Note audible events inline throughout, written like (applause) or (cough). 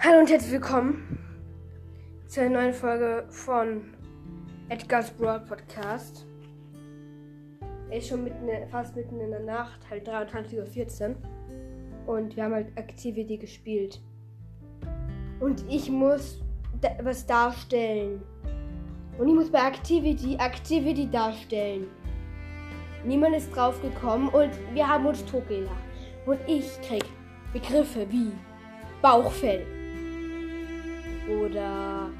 Hallo und herzlich willkommen zu einer neuen Folge von Edgar's Broad Podcast. Er ist schon mitten, fast mitten in der Nacht, halt 23.14 Uhr. Und wir haben halt Activity gespielt. Und ich muss da was darstellen. Und ich muss bei Activity Activity darstellen. Niemand ist drauf gekommen und wir haben uns totgelacht. Und ich krieg Begriffe wie Bauchfell. Oder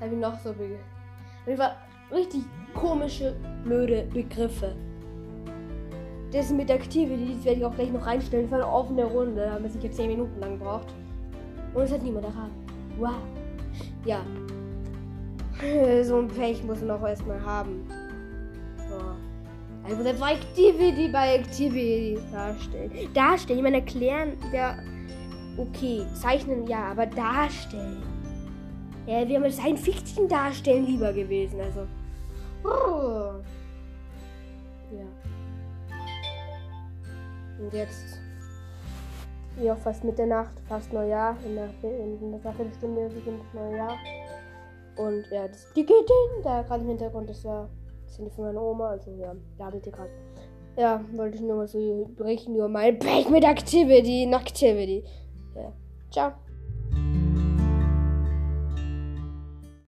habe ich noch so Begriffe? War richtig komische, blöde Begriffe. Das mit Activity, das werde ich auch gleich noch reinstellen. War eine offene Runde, da haben wir sicher 10 Minuten lang gebraucht. Und es hat niemand erraten. Wow. Ja. (laughs) So ein Pech muss man auch erstmal haben. So. Also das war Activity bei Activity darstellen. Darstellen, ich meine erklären, ja. Okay, zeichnen ja, aber darstellen. Ja, wir haben Science Fiction darstellen lieber gewesen, also. Oh. Ja. Und jetzt. Ja, fast Mitternacht, fast Neujahr. In der, in der Viertelstunde beginnt das neue Jahr. Und ja, das die geht hin, da gerade im Hintergrund, das war das sind die von meiner Oma, also ja, ich die gerade. Ja, wollte ich nur mal so berichten über mein Pech mit Activity, Activity. Ja. Ciao.